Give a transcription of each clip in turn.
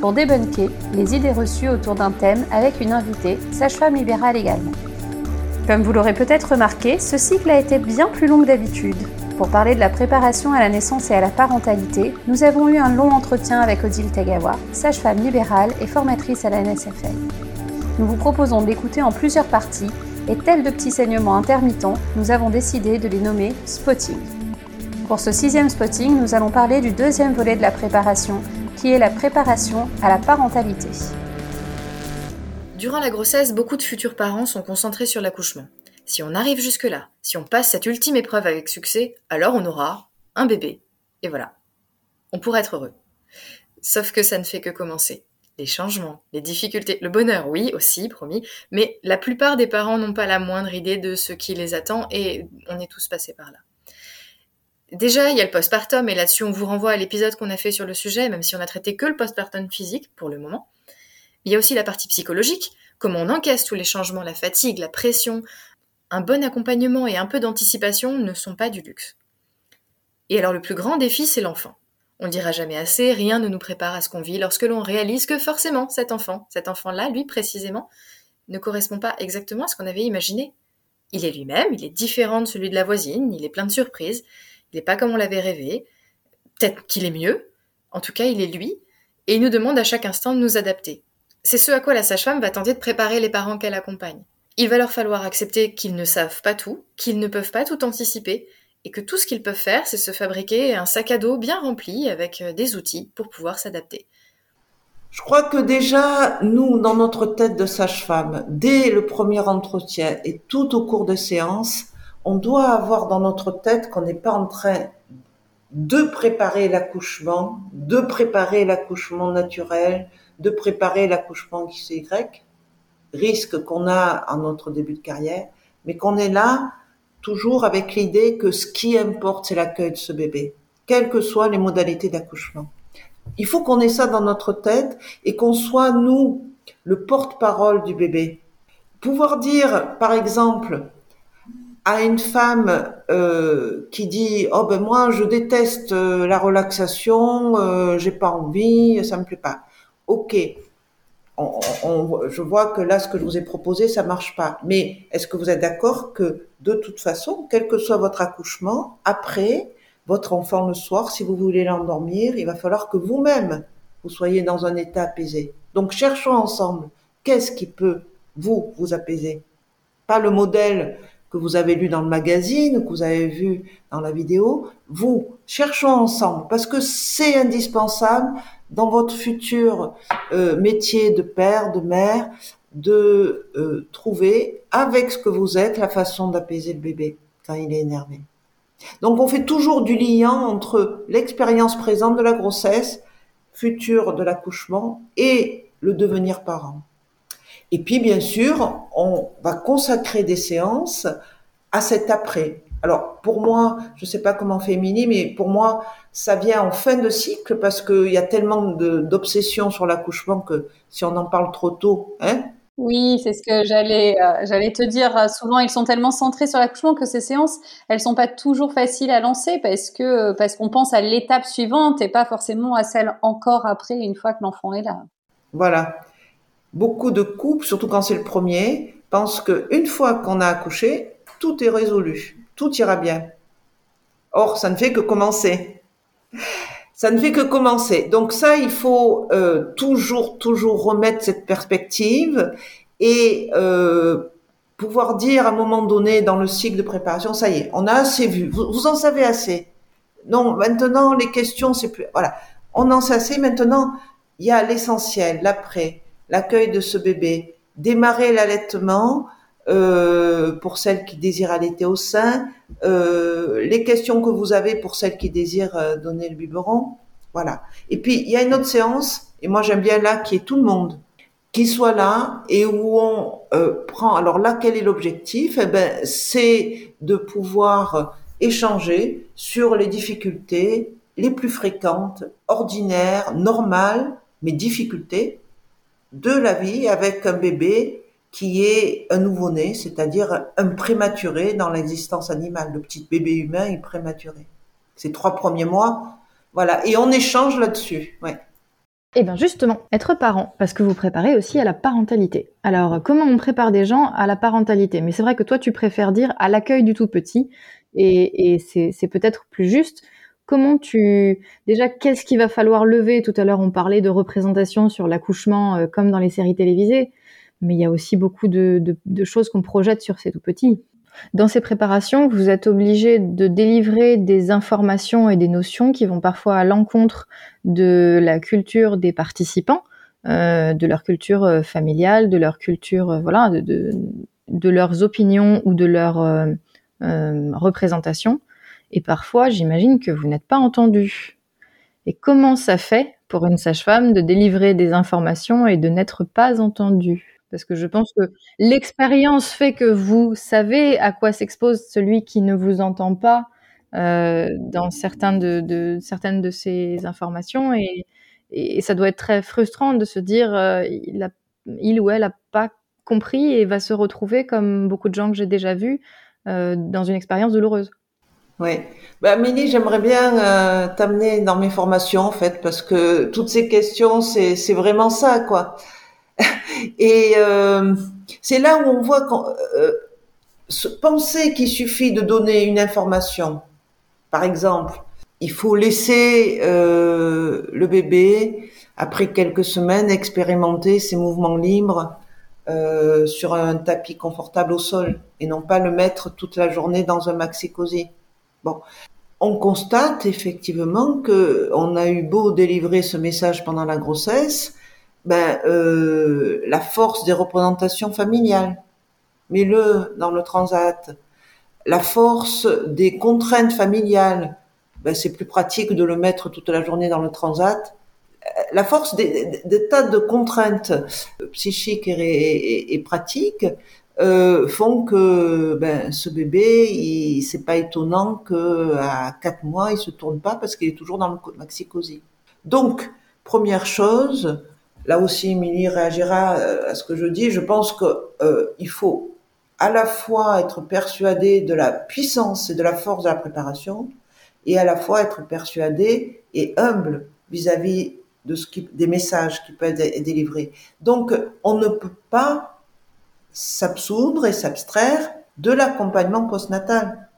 pour débunker les idées reçues autour d'un thème avec une invitée, sage-femme libérale également. Comme vous l'aurez peut-être remarqué, ce cycle a été bien plus long que d'habitude. Pour parler de la préparation à la naissance et à la parentalité, nous avons eu un long entretien avec Odile Tagawa, sage-femme libérale et formatrice à la NSFL. Nous vous proposons de l'écouter en plusieurs parties et tel de petits saignements intermittents, nous avons décidé de les nommer spotting. Pour ce sixième spotting, nous allons parler du deuxième volet de la préparation, qui est la préparation à la parentalité. Durant la grossesse, beaucoup de futurs parents sont concentrés sur l'accouchement. Si on arrive jusque-là, si on passe cette ultime épreuve avec succès, alors on aura un bébé. Et voilà. On pourrait être heureux. Sauf que ça ne fait que commencer les changements, les difficultés, le bonheur, oui, aussi, promis, mais la plupart des parents n'ont pas la moindre idée de ce qui les attend et on est tous passés par là. Déjà, il y a le postpartum et là-dessus on vous renvoie à l'épisode qu'on a fait sur le sujet, même si on a traité que le postpartum physique pour le moment. Il y a aussi la partie psychologique, comment on encaisse tous les changements, la fatigue, la pression. Un bon accompagnement et un peu d'anticipation ne sont pas du luxe. Et alors le plus grand défi, c'est l'enfant. On ne dira jamais assez, rien ne nous prépare à ce qu'on vit lorsque l'on réalise que forcément cet enfant, cet enfant-là, lui précisément, ne correspond pas exactement à ce qu'on avait imaginé. Il est lui-même, il est différent de celui de la voisine, il est plein de surprises, il n'est pas comme on l'avait rêvé, peut-être qu'il est mieux, en tout cas il est lui, et il nous demande à chaque instant de nous adapter. C'est ce à quoi la sage-femme va tenter de préparer les parents qu'elle accompagne. Il va leur falloir accepter qu'ils ne savent pas tout, qu'ils ne peuvent pas tout anticiper, et que tout ce qu'ils peuvent faire, c'est se fabriquer un sac à dos bien rempli avec euh, des outils pour pouvoir s'adapter. Je crois que déjà, nous, dans notre tête de sage-femme, dès le premier entretien et tout au cours des séances, on doit avoir dans notre tête qu'on n'est pas en train de préparer l'accouchement, de préparer l'accouchement naturel, de préparer l'accouchement XY, risque qu'on a à notre début de carrière, mais qu'on est là toujours avec l'idée que ce qui importe, c'est l'accueil de ce bébé, quelles que soient les modalités d'accouchement. Il faut qu'on ait ça dans notre tête et qu'on soit, nous, le porte-parole du bébé. Pouvoir dire, par exemple, à une femme euh, qui dit oh ben moi je déteste euh, la relaxation, euh, j'ai pas envie, ça me plaît pas. Ok, je vois que là, ce que je vous ai proposé, ça marche pas. Mais est-ce que vous êtes d'accord que de toute façon, quel que soit votre accouchement, après, votre enfant le soir, si vous voulez l'endormir, il va falloir que vous-même, vous soyez dans un état apaisé. Donc cherchons ensemble, qu'est-ce qui peut, vous, vous apaiser? Pas le modèle que vous avez lu dans le magazine, que vous avez vu dans la vidéo, vous, cherchons ensemble, parce que c'est indispensable dans votre futur euh, métier de père, de mère, de euh, trouver avec ce que vous êtes la façon d'apaiser le bébé quand il est énervé. Donc on fait toujours du lien entre l'expérience présente de la grossesse, future de l'accouchement et le devenir parent. Et puis bien sûr, on va consacrer des séances à cet après. Alors pour moi, je ne sais pas comment fait Émilie, mais pour moi, ça vient en fin de cycle parce qu'il y a tellement d'obsession sur l'accouchement que si on en parle trop tôt, hein oui, c'est ce que j'allais euh, j'allais te dire. Souvent, ils sont tellement centrés sur l'accouchement que ces séances, elles sont pas toujours faciles à lancer parce que parce qu'on pense à l'étape suivante et pas forcément à celle encore après une fois que l'enfant est là. Voilà. Beaucoup de couples, surtout quand c'est le premier, pensent qu'une fois qu'on a accouché, tout est résolu tout ira bien. Or, ça ne fait que commencer. Ça ne fait que commencer. Donc ça, il faut euh, toujours, toujours remettre cette perspective et euh, pouvoir dire à un moment donné dans le cycle de préparation, ça y est, on a assez vu, vous, en savez assez. Non, maintenant les questions, c'est plus, voilà, on en sait assez. Maintenant, il y a l'essentiel, l'après, l'accueil de ce bébé, démarrer l'allaitement, euh, pour celles qui désirent allaiter au sein, euh, les questions que vous avez pour celles qui désirent euh, donner le biberon, Voilà. Et puis, il y a une autre séance, et moi j'aime bien là, qui est tout le monde, qui soit là et où on prend. Alors là, quel est l'objectif? Eh ben, c'est de pouvoir échanger sur les difficultés les plus fréquentes, ordinaires, normales, mais difficultés de la vie avec un bébé qui est un nouveau-né, c'est-à-dire un prématuré dans l'existence animale. Le petit bébé humain est prématuré. Ces trois premiers mois, voilà. Et on échange là-dessus. Ouais. Eh bien justement, être parent, parce que vous préparez aussi à la parentalité. Alors comment on prépare des gens à la parentalité? Mais c'est vrai que toi tu préfères dire à l'accueil du tout petit, et, c'est peut-être plus juste. Comment tu déjà qu'est-ce qu'il va falloir lever? Tout à l'heure on parlait de représentation sur l'accouchement euh, comme dans les séries télévisées, mais il y a aussi beaucoup de, choses qu'on projette sur ces tout petits. Dans ces préparations, vous êtes obligé de délivrer des informations et des notions qui vont parfois à l'encontre de la culture des participants, euh, de leur culture euh, familiale, de leur culture, euh, voilà, de, de, leurs opinions ou de leur représentation. Et parfois, j'imagine que vous n'êtes pas entendu. Et comment ça fait pour une sage-femme de délivrer des informations et de n'être pas entendue? Parce que je pense que l'expérience fait que vous savez à quoi s'expose celui qui ne vous entend pas euh, dans certaines de ces informations. Et, ça doit être très frustrant de se dire euh, il, il, ou elle n'a pas compris et va se retrouver, comme beaucoup de gens que j'ai déjà vus, euh, dans une expérience douloureuse. Oui. Bah, Amélie, j'aimerais bien t'amener dans mes formations, en fait, parce que toutes ces questions, c'est vraiment ça, quoi. Et euh, c'est là où on voit qu'on euh, penser qu'il suffit de donner une information. Par exemple, il faut laisser euh, le bébé, après quelques semaines, expérimenter ses mouvements libres euh, sur un tapis confortable au sol et non pas le mettre toute la journée dans un maxi-cosy. Bon, on constate effectivement que on a eu beau délivrer ce message pendant la grossesse, ben, euh, la force des représentations familiales. Mets-le dans le transat. La force des contraintes familiales. Ben, c'est plus pratique de le mettre toute la journée dans le transat. La force des, tas de contraintes psychiques et, et, pratiques euh, font que ben, ce bébé, c'est pas étonnant que à quatre mois, il se tourne pas parce qu'il est toujours dans le maxi-cosy. Donc, première chose, là aussi Émilie réagira euh, à ce que je dis, je pense qu'il euh, faut à la fois être persuadé de la puissance et de la force de la préparation, et à la fois être persuadé et humble vis-à-vis de ce qui, des messages qui peuvent être délivrés. Donc, on ne peut pas s'absoudre et s'abstraire de l'accompagnement postnatal.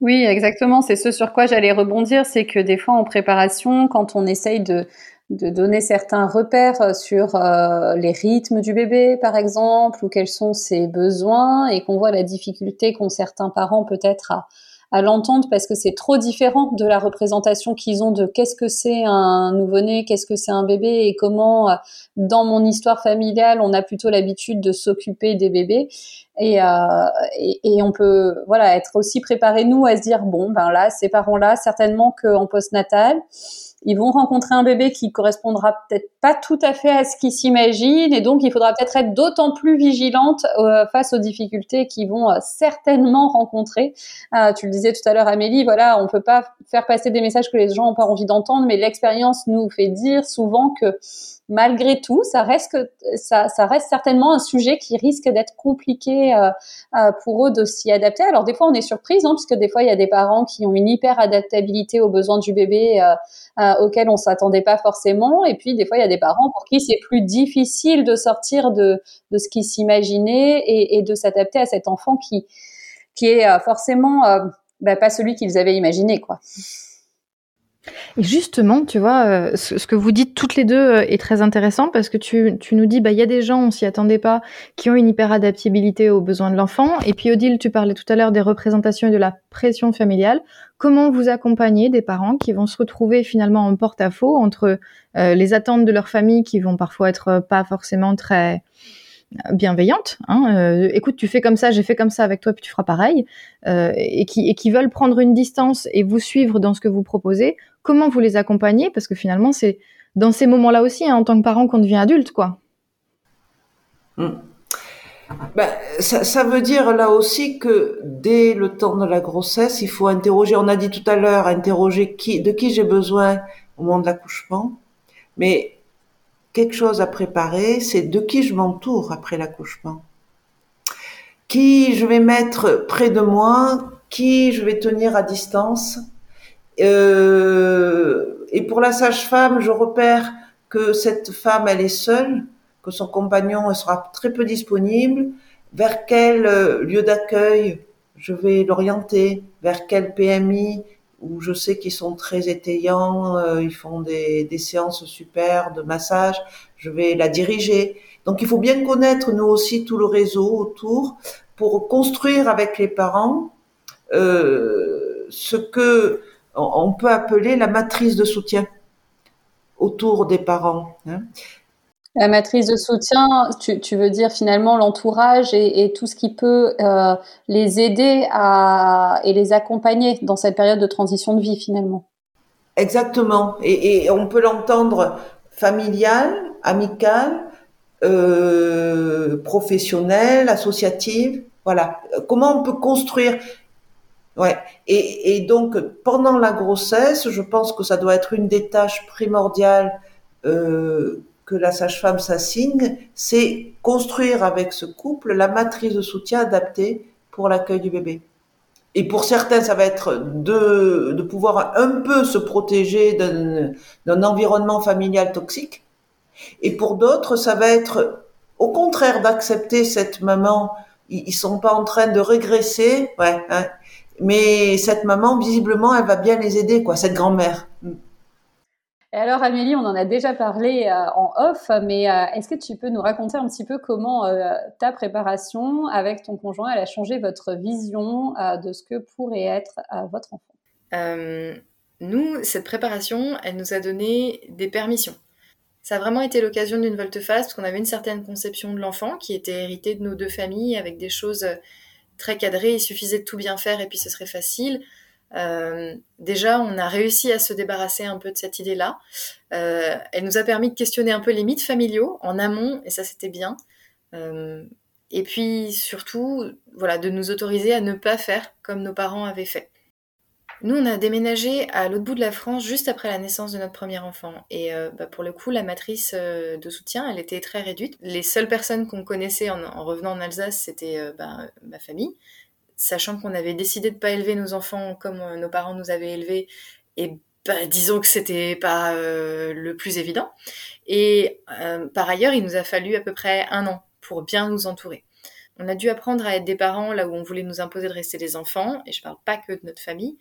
Oui, exactement. C'est ce sur quoi j'allais rebondir, c'est que des fois en préparation, quand on essaye de donner certains repères sur euh, les rythmes du bébé, par exemple, ou quels sont ses besoins, et qu'on voit la difficulté qu'ont certains parents peut-être à, à l'entendre parce que c'est trop différent de la représentation qu'ils ont de qu'est-ce que c'est un nouveau-né, qu'est-ce que c'est un bébé et comment euh, dans mon histoire familiale on a plutôt l'habitude de s'occuper des bébés. Et, euh, et, on peut voilà être aussi préparé nous à se dire bon ben là ces parents là certainement qu'en postnatal ils vont rencontrer un bébé qui correspondra peut-être pas tout à fait à ce qu'ils s'imaginent et donc il faudra peut-être être, d'autant plus vigilante euh, face aux difficultés qu'ils vont euh, certainement rencontrer. Euh, tu le disais tout à l'heure Amélie, voilà, on peut pas faire passer des messages que les gens ont pas envie d'entendre, mais l'expérience nous fait dire souvent que malgré tout, ça reste, ça, ça reste certainement un sujet qui risque d'être compliqué euh, euh, pour eux de s'y adapter. Alors des fois, on est surprise, hein, puisque des fois, il y a des parents qui ont une hyper adaptabilité aux besoins du bébé euh, euh auxquels on s'attendait pas forcément. Et puis des fois, il y a des parents pour qui c'est plus difficile de sortir de, de ce qu'ils s'imaginaient et, et, de s'adapter à cet enfant qui, qui est euh, forcément bah, pas celui qu'ils avaient imaginé, quoi. Et justement, tu vois, euh, ce, que vous dites toutes les deux euh, est très intéressant parce que tu, tu nous dis, bah, il y a des gens, on s'y attendait pas, qui ont une hyperadaptabilité aux besoins de l'enfant. Et puis, Odile, tu parlais tout à l'heure des représentations et de la pression familiale. Comment vous accompagnez des parents qui vont se retrouver finalement en porte-à-faux entre euh, les attentes de leur famille qui vont parfois être pas forcément très bienveillantes. Hein, écoute, tu fais comme ça, j'ai fait comme ça avec toi, puis tu feras pareil, et qui, et qui veulent prendre une distance et vous suivre dans ce que vous proposez. Comment vous les accompagnez? Parce que finalement, c'est dans ces moments-là aussi, hein, en tant que parent, qu'on devient adulte, quoi. Hmm. Ben, ça, ça, veut dire là aussi que dès le temps de la grossesse, il faut interroger, on a dit tout à l'heure, interroger qui, de qui j'ai besoin au moment de l'accouchement, mais quelque chose à préparer, c'est de qui je m'entoure après l'accouchement. Qui je vais mettre près de moi, qui je vais tenir à distance. Euh, et pour la sage-femme, je repère que cette femme, elle est seule, que son compagnon sera très peu disponible, vers quel euh, lieu d'accueil je vais l'orienter, vers quel PMI où je sais qu'ils sont très étayants, euh, ils font des, séances super de massage, je vais la diriger. Donc il faut bien connaître nous aussi tout le réseau autour pour construire avec les parents euh, ce que on peut appeler la matrice de soutien autour des parents. Hein. La matrice de soutien, tu, veux dire finalement l'entourage et, tout ce qui peut euh, les aider à, et les accompagner dans cette période de transition de vie finalement. Exactement. Et, on peut l'entendre familial, amical, euh, professionnel, associative. Voilà. Comment on peut construire? Ouais. Et, donc pendant la grossesse, je pense que ça doit être une des tâches primordiales euh, que la sage-femme s'assigne, c'est construire avec ce couple la matrice de soutien adaptée pour l'accueil du bébé. Et pour certains, ça va être de, pouvoir un peu se protéger d'un environnement familial toxique. Et pour d'autres, ça va être au contraire d'accepter cette maman. Ils, ils sont pas en train de régresser, ouais. Hein, mais cette maman, visiblement, elle va bien les aider, quoi. Cette grand-mère. Et alors Amélie, on en a déjà parlé euh, en off, mais euh, est-ce que tu peux nous raconter un petit peu comment euh, ta préparation avec ton conjoint, elle a changé votre vision de ce que pourrait être votre enfant? Nous, cette préparation, elle nous a donné des permissions. Ça a vraiment été l'occasion d'une volte-face parce qu'on avait une certaine conception de l'enfant qui était héritée de nos deux familles avec des choses très cadrées. Il suffisait de tout bien faire et puis ce serait facile. Euh, déjà, on a réussi à se débarrasser un peu de cette idée-là. Euh, elle nous a permis de questionner un peu les mythes familiaux en amont, et ça c'était bien. Euh, et puis surtout, voilà, de nous autoriser à ne pas faire comme nos parents avaient fait. Nous, on a déménagé à l'autre bout de la France juste après la naissance de notre premier enfant. Et bah, pour le coup, la matrice de soutien, elle était très réduite. Les seules personnes qu'on connaissait en, revenant en Alsace, c'était bah, ma famille sachant qu'on avait décidé de pas élever nos enfants comme euh, nos parents nous avaient élevés, et bah, disons que c'était pas euh, le plus évident. Et euh, par ailleurs, il nous a fallu à peu près un an pour bien nous entourer. On a dû apprendre à être des parents là où on voulait nous imposer de rester des enfants, et je parle pas que de notre famille,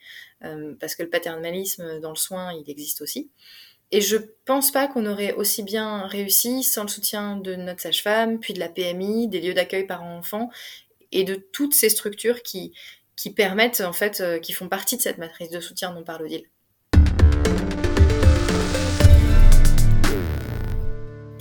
parce que le paternalisme dans le soin, il existe aussi. Et je pense pas qu'on aurait aussi bien réussi sans le soutien de notre sage-femme, puis de la PMI, des lieux d'accueil parents-enfants, et de toutes ces structures qui, qui permettent, en fait, euh, qui font partie de cette matrice de soutien dont parle Odile.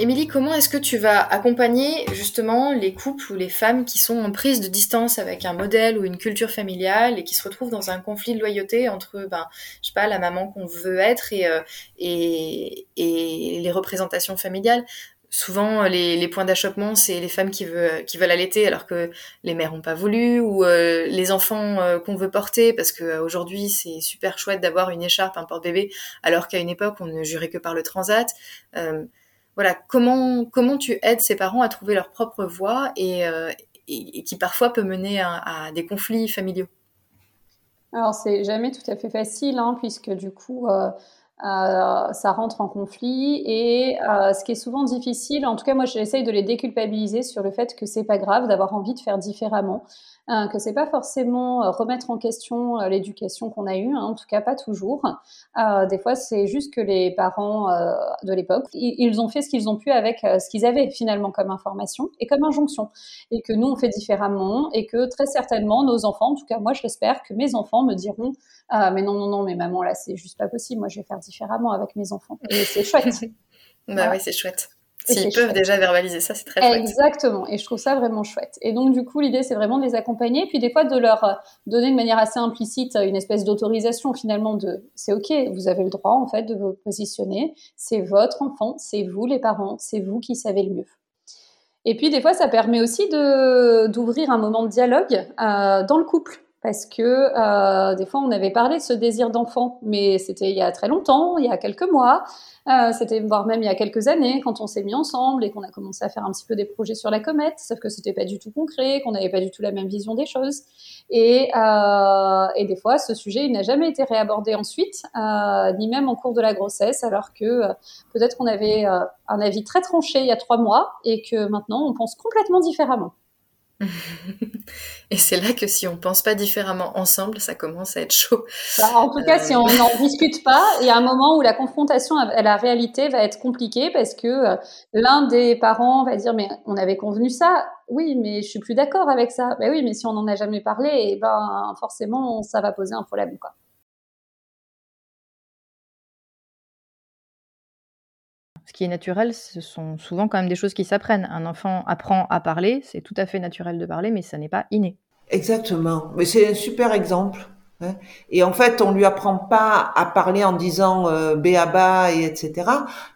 Émilie, comment est-ce que tu vas accompagner justement les couples ou les femmes qui sont en prise de distance avec un modèle ou une culture familiale et qui se retrouvent dans un conflit de loyauté entre, ben, je sais pas, la maman qu'on veut être et, euh, et, et, les représentations familiales? Souvent les, les points d'achoppement c'est les femmes qui veulent qui veulent allaiter alors que les mères ont pas voulu ou euh, les enfants euh, qu'on veut porter parce que euh, aujourd'hui c'est super chouette d'avoir une écharpe un porte-bébé alors qu'à une époque on ne jurait que par le transat. Voilà comment comment tu aides ces parents à trouver leur propre voie et, qui parfois peut mener à, à des conflits familiaux? Alors c'est jamais tout à fait facile hein, puisque du coup euh, ça rentre en conflit et euh, ce qui est souvent difficile, en tout cas moi j'essaye de les déculpabiliser sur le fait que c'est pas grave d'avoir envie de faire différemment, euh, que c'est pas forcément euh, remettre en question euh, l'éducation qu'on a eue, hein, en tout cas pas toujours. des fois c'est juste que les parents de l'époque ils, ont fait ce qu'ils ont pu avec ce qu'ils avaient finalement comme information et comme injonction et que nous on fait différemment et que très certainement nos enfants, en tout cas moi je l'espère que mes enfants me diront ah, mais non, non, non, mais maman, là, c'est juste pas possible. Moi, je vais faire différemment avec mes enfants. Et c'est chouette. bah oui, c'est chouette. S'ils peuvent déjà verbaliser ça, c'est très chouette. Exactement, et je trouve ça vraiment chouette. Et donc du coup, l'idée c'est vraiment de les accompagner, puis des fois de leur donner de manière assez implicite une espèce d'autorisation finalement de c'est ok, vous avez le droit en fait de vous positionner, c'est votre enfant, c'est vous les parents, c'est vous qui savez le mieux. Et puis des fois, ça permet aussi d'ouvrir un moment de dialogue euh, dans le couple parce que euh, des fois on avait parlé de ce désir d'enfant, mais c'était il y a très longtemps, il y a quelques mois, euh, c'était voire même il y a quelques années quand on s'est mis ensemble et qu'on a commencé à faire un petit peu des projets sur la comète, sauf que c'était pas du tout concret, qu'on n'avait pas du tout la même vision des choses, et, euh, et des fois ce sujet il n'a jamais été réabordé ensuite, euh, ni même en cours de la grossesse, alors que euh, peut-être qu'on avait un avis très tranché il y a trois mois et que maintenant on pense complètement différemment. Et c'est là que si on pense pas différemment ensemble, ça commence à être chaud. Bah, en tout cas, si on n'en discute pas, il y a un moment où la confrontation à la réalité va être compliquée parce que euh, l'un des parents va dire mais on avait convenu ça, oui, mais je suis plus d'accord avec ça. Ben oui, mais si on n'en a jamais parlé, et eh ben forcément ça va poser un problème quoi. Qui est naturel, ce sont souvent quand même des choses qui s'apprennent. Un enfant apprend à parler, c'est tout à fait naturel de parler, mais ça n'est pas inné. Exactement. Mais c'est un super exemple. Hein. Et en fait, on lui apprend pas à parler en disant euh, béaba et etc.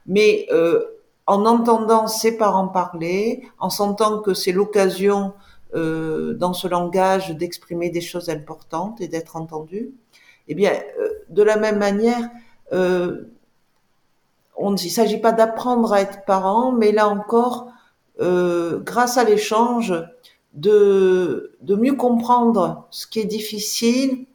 Mais euh, en entendant ses parents parler, en sentant que c'est l'occasion euh, dans ce langage d'exprimer des choses importantes et d'être entendu, eh bien, euh, de la même manière, il ne s'agit pas d'apprendre à être parent, mais là encore, euh, grâce à l'échange, de, de mieux comprendre ce qui est difficile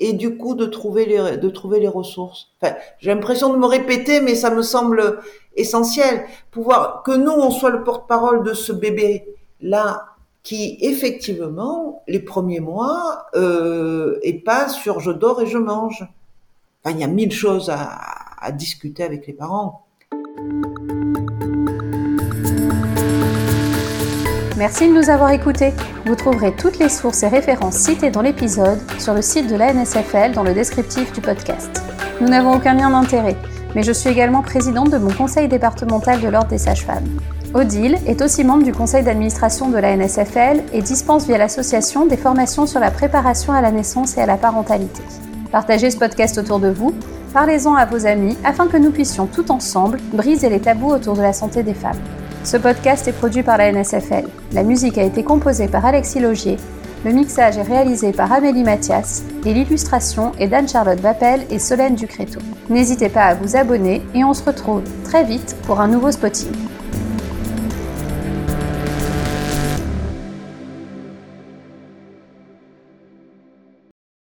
et du coup de trouver les, de trouver les ressources. Enfin, j'ai l'impression de me répéter, mais ça me semble essentiel. Pouvoir que nous, on soit le porte-parole de ce bébé-là qui, effectivement, les premiers mois, euh, est pas sur je dors et je mange. Enfin, il y a mille choses à, à discuter avec les parents. Merci de nous avoir écoutés. Vous trouverez toutes les sources et références citées dans l'épisode sur le site de la NSFL dans le descriptif du podcast. Nous n'avons aucun lien d'intérêt, mais je suis également présidente de mon conseil départemental de l'Ordre des sages-femmes. Odile est aussi membre du conseil d'administration de la NSFL et dispense via l'association des formations sur la préparation à la naissance et à la parentalité. Partagez ce podcast autour de vous Parlez-en à vos amis afin que nous puissions tout ensemble briser les tabous autour de la santé des femmes. Ce podcast est produit par la NSFL. La musique a été composée par Alexis Logier. Le mixage est réalisé par Amélie Mathias et l'illustration est d'Anne-Charlotte Vappel et Solène Ducréto. N'hésitez pas à vous abonner et on se retrouve très vite pour un nouveau spotting.